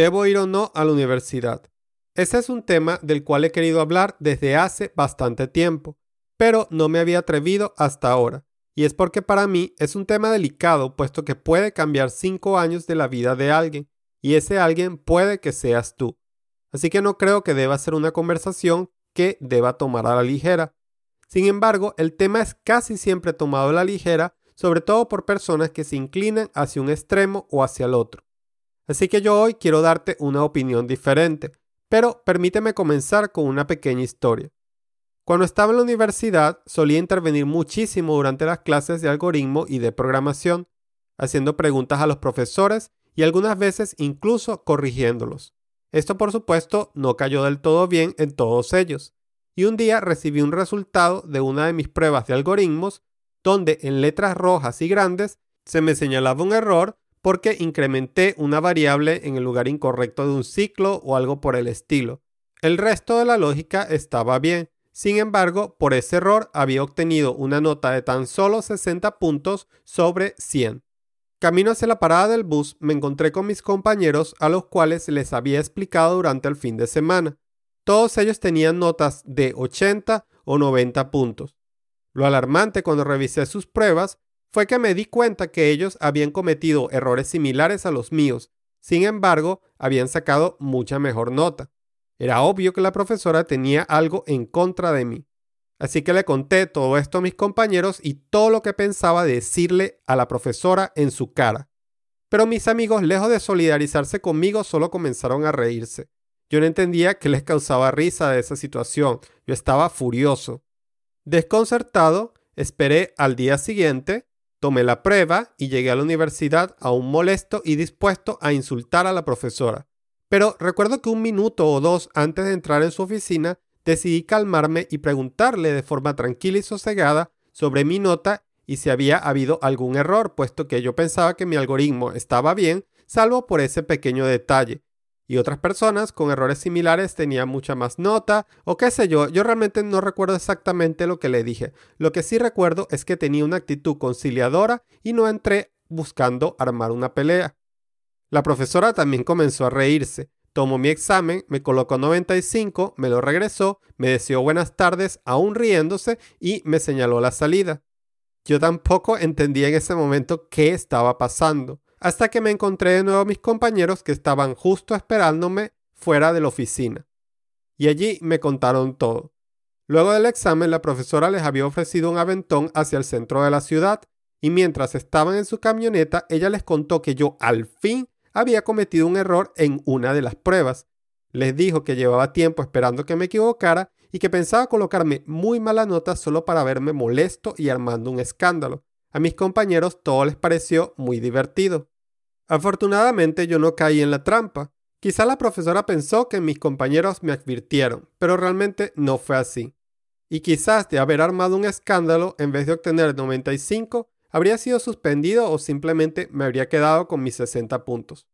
¿Debo ir o no a la universidad? Ese es un tema del cual he querido hablar desde hace bastante tiempo, pero no me había atrevido hasta ahora. Y es porque para mí es un tema delicado, puesto que puede cambiar cinco años de la vida de alguien, y ese alguien puede que seas tú. Así que no creo que deba ser una conversación que deba tomar a la ligera. Sin embargo, el tema es casi siempre tomado a la ligera, sobre todo por personas que se inclinan hacia un extremo o hacia el otro. Así que yo hoy quiero darte una opinión diferente, pero permíteme comenzar con una pequeña historia. Cuando estaba en la universidad solía intervenir muchísimo durante las clases de algoritmo y de programación, haciendo preguntas a los profesores y algunas veces incluso corrigiéndolos. Esto por supuesto no cayó del todo bien en todos ellos, y un día recibí un resultado de una de mis pruebas de algoritmos donde en letras rojas y grandes se me señalaba un error porque incrementé una variable en el lugar incorrecto de un ciclo o algo por el estilo. El resto de la lógica estaba bien. Sin embargo, por ese error había obtenido una nota de tan solo 60 puntos sobre 100. Camino hacia la parada del bus me encontré con mis compañeros a los cuales les había explicado durante el fin de semana. Todos ellos tenían notas de 80 o 90 puntos. Lo alarmante cuando revisé sus pruebas fue que me di cuenta que ellos habían cometido errores similares a los míos, sin embargo, habían sacado mucha mejor nota. Era obvio que la profesora tenía algo en contra de mí. Así que le conté todo esto a mis compañeros y todo lo que pensaba decirle a la profesora en su cara. Pero mis amigos, lejos de solidarizarse conmigo, solo comenzaron a reírse. Yo no entendía qué les causaba risa de esa situación. Yo estaba furioso. Desconcertado, esperé al día siguiente Tomé la prueba y llegué a la universidad aún molesto y dispuesto a insultar a la profesora. Pero recuerdo que un minuto o dos antes de entrar en su oficina decidí calmarme y preguntarle de forma tranquila y sosegada sobre mi nota y si había habido algún error, puesto que yo pensaba que mi algoritmo estaba bien, salvo por ese pequeño detalle, y otras personas con errores similares tenían mucha más nota o qué sé yo. Yo realmente no recuerdo exactamente lo que le dije. Lo que sí recuerdo es que tenía una actitud conciliadora y no entré buscando armar una pelea. La profesora también comenzó a reírse. Tomó mi examen, me colocó 95, me lo regresó, me deseó buenas tardes, aún riéndose, y me señaló la salida. Yo tampoco entendía en ese momento qué estaba pasando hasta que me encontré de nuevo a mis compañeros que estaban justo esperándome fuera de la oficina. Y allí me contaron todo. Luego del examen, la profesora les había ofrecido un aventón hacia el centro de la ciudad, y mientras estaban en su camioneta, ella les contó que yo al fin había cometido un error en una de las pruebas. Les dijo que llevaba tiempo esperando que me equivocara y que pensaba colocarme muy mala nota solo para verme molesto y armando un escándalo. A mis compañeros todo les pareció muy divertido. Afortunadamente yo no caí en la trampa. Quizá la profesora pensó que mis compañeros me advirtieron, pero realmente no fue así. Y quizás de haber armado un escándalo, en vez de obtener 95, habría sido suspendido o simplemente me habría quedado con mis 60 puntos.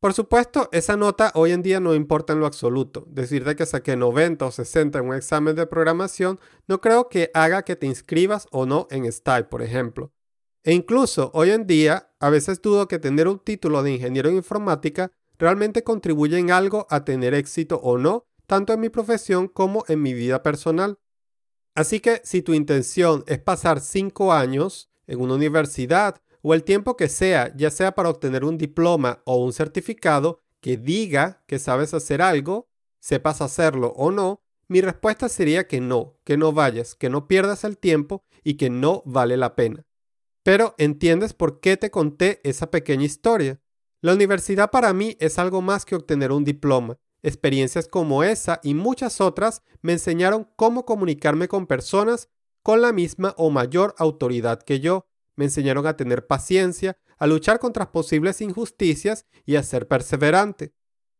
Por supuesto, esa nota hoy en día no importa en lo absoluto. Decirte que saqué 90 o 60 en un examen de programación no creo que haga que te inscribas o no en STY, por ejemplo. E incluso hoy en día, a veces dudo que tener un título de ingeniero en informática realmente contribuye en algo a tener éxito o no, tanto en mi profesión como en mi vida personal. Así que si tu intención es pasar 5 años en una universidad o el tiempo que sea, ya sea para obtener un diploma o un certificado que diga que sabes hacer algo, sepas hacerlo o no, mi respuesta sería que no, que no vayas, que no pierdas el tiempo y que no vale la pena. Pero entiendes por qué te conté esa pequeña historia. La universidad para mí es algo más que obtener un diploma. Experiencias como esa y muchas otras me enseñaron cómo comunicarme con personas con la misma o mayor autoridad que yo, me enseñaron a tener paciencia, a luchar contra posibles injusticias y a ser perseverante.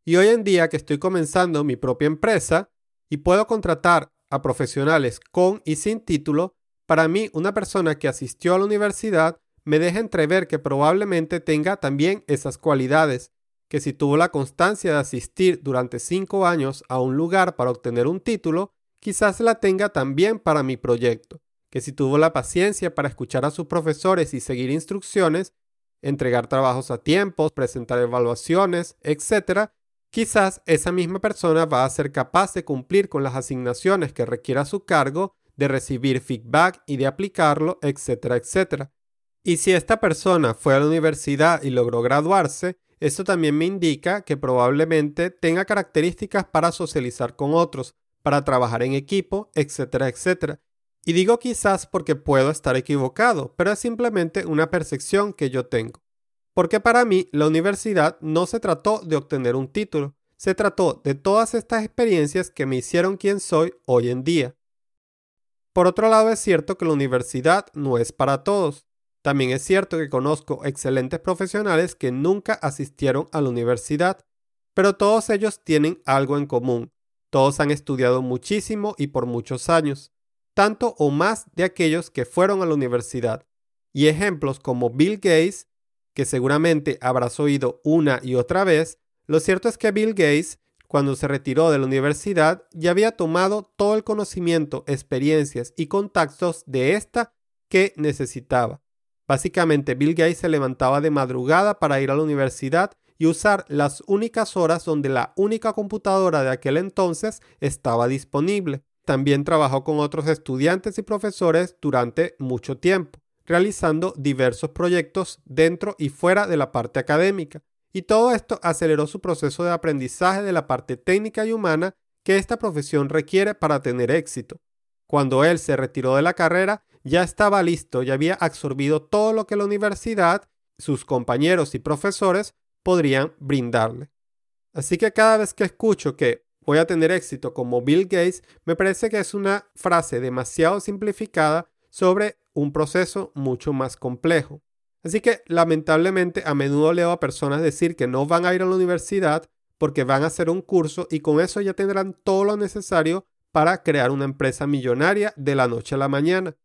Y hoy en día que estoy comenzando mi propia empresa y puedo contratar a profesionales con y sin título, para mí una persona que asistió a la universidad me deja entrever que probablemente tenga también esas cualidades, que si tuvo la constancia de asistir durante cinco años a un lugar para obtener un título, quizás la tenga también para mi proyecto que si tuvo la paciencia para escuchar a sus profesores y seguir instrucciones, entregar trabajos a tiempos, presentar evaluaciones, etc., quizás esa misma persona va a ser capaz de cumplir con las asignaciones que requiera su cargo, de recibir feedback y de aplicarlo, etcétera, etcétera. Y si esta persona fue a la universidad y logró graduarse, esto también me indica que probablemente tenga características para socializar con otros, para trabajar en equipo, etcétera, etcétera. Y digo quizás porque puedo estar equivocado, pero es simplemente una percepción que yo tengo. Porque para mí la universidad no se trató de obtener un título, se trató de todas estas experiencias que me hicieron quien soy hoy en día. Por otro lado es cierto que la universidad no es para todos. También es cierto que conozco excelentes profesionales que nunca asistieron a la universidad, pero todos ellos tienen algo en común. Todos han estudiado muchísimo y por muchos años tanto o más de aquellos que fueron a la universidad. Y ejemplos como Bill Gates, que seguramente habrás oído una y otra vez, lo cierto es que Bill Gates, cuando se retiró de la universidad, ya había tomado todo el conocimiento, experiencias y contactos de esta que necesitaba. Básicamente, Bill Gates se levantaba de madrugada para ir a la universidad y usar las únicas horas donde la única computadora de aquel entonces estaba disponible. También trabajó con otros estudiantes y profesores durante mucho tiempo, realizando diversos proyectos dentro y fuera de la parte académica. Y todo esto aceleró su proceso de aprendizaje de la parte técnica y humana que esta profesión requiere para tener éxito. Cuando él se retiró de la carrera, ya estaba listo y había absorbido todo lo que la universidad, sus compañeros y profesores podrían brindarle. Así que cada vez que escucho que voy a tener éxito como Bill Gates, me parece que es una frase demasiado simplificada sobre un proceso mucho más complejo. Así que lamentablemente a menudo leo a personas decir que no van a ir a la universidad porque van a hacer un curso y con eso ya tendrán todo lo necesario para crear una empresa millonaria de la noche a la mañana.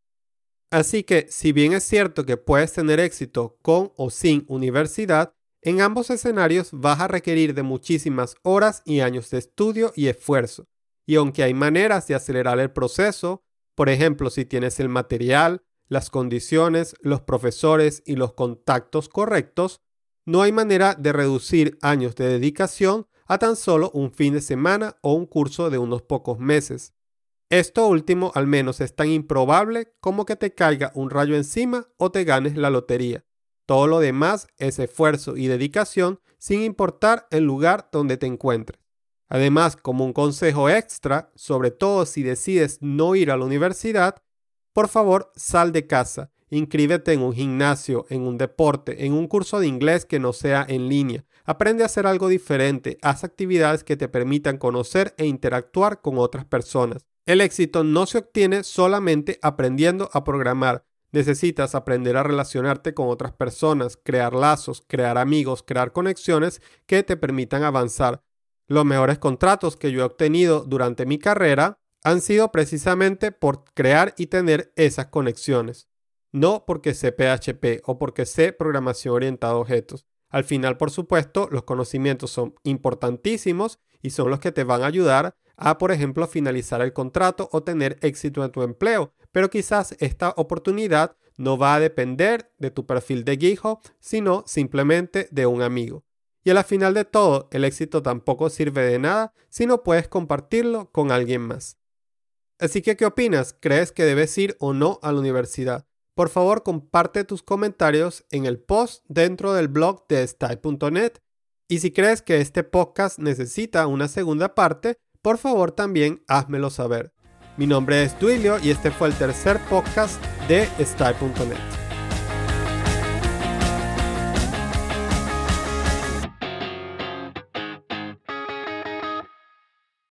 Así que si bien es cierto que puedes tener éxito con o sin universidad, en ambos escenarios vas a requerir de muchísimas horas y años de estudio y esfuerzo. Y aunque hay maneras de acelerar el proceso, por ejemplo, si tienes el material, las condiciones, los profesores y los contactos correctos, no hay manera de reducir años de dedicación a tan solo un fin de semana o un curso de unos pocos meses. Esto último al menos es tan improbable como que te caiga un rayo encima o te ganes la lotería. Todo lo demás es esfuerzo y dedicación sin importar el lugar donde te encuentres. Además, como un consejo extra, sobre todo si decides no ir a la universidad, por favor sal de casa, inscríbete en un gimnasio, en un deporte, en un curso de inglés que no sea en línea. Aprende a hacer algo diferente, haz actividades que te permitan conocer e interactuar con otras personas. El éxito no se obtiene solamente aprendiendo a programar, Necesitas aprender a relacionarte con otras personas, crear lazos, crear amigos, crear conexiones que te permitan avanzar. Los mejores contratos que yo he obtenido durante mi carrera han sido precisamente por crear y tener esas conexiones. No porque sé PHP o porque sé programación orientada a objetos. Al final, por supuesto, los conocimientos son importantísimos y son los que te van a ayudar a, por ejemplo, finalizar el contrato o tener éxito en tu empleo. Pero quizás esta oportunidad no va a depender de tu perfil de GitHub, sino simplemente de un amigo. Y a la final de todo, el éxito tampoco sirve de nada si no puedes compartirlo con alguien más. Así que, ¿qué opinas? ¿Crees que debes ir o no a la universidad? Por favor, comparte tus comentarios en el post dentro del blog de style.net. Y si crees que este podcast necesita una segunda parte, por favor también házmelo saber. Mi nombre es Duilio y este fue el tercer podcast de Style.net.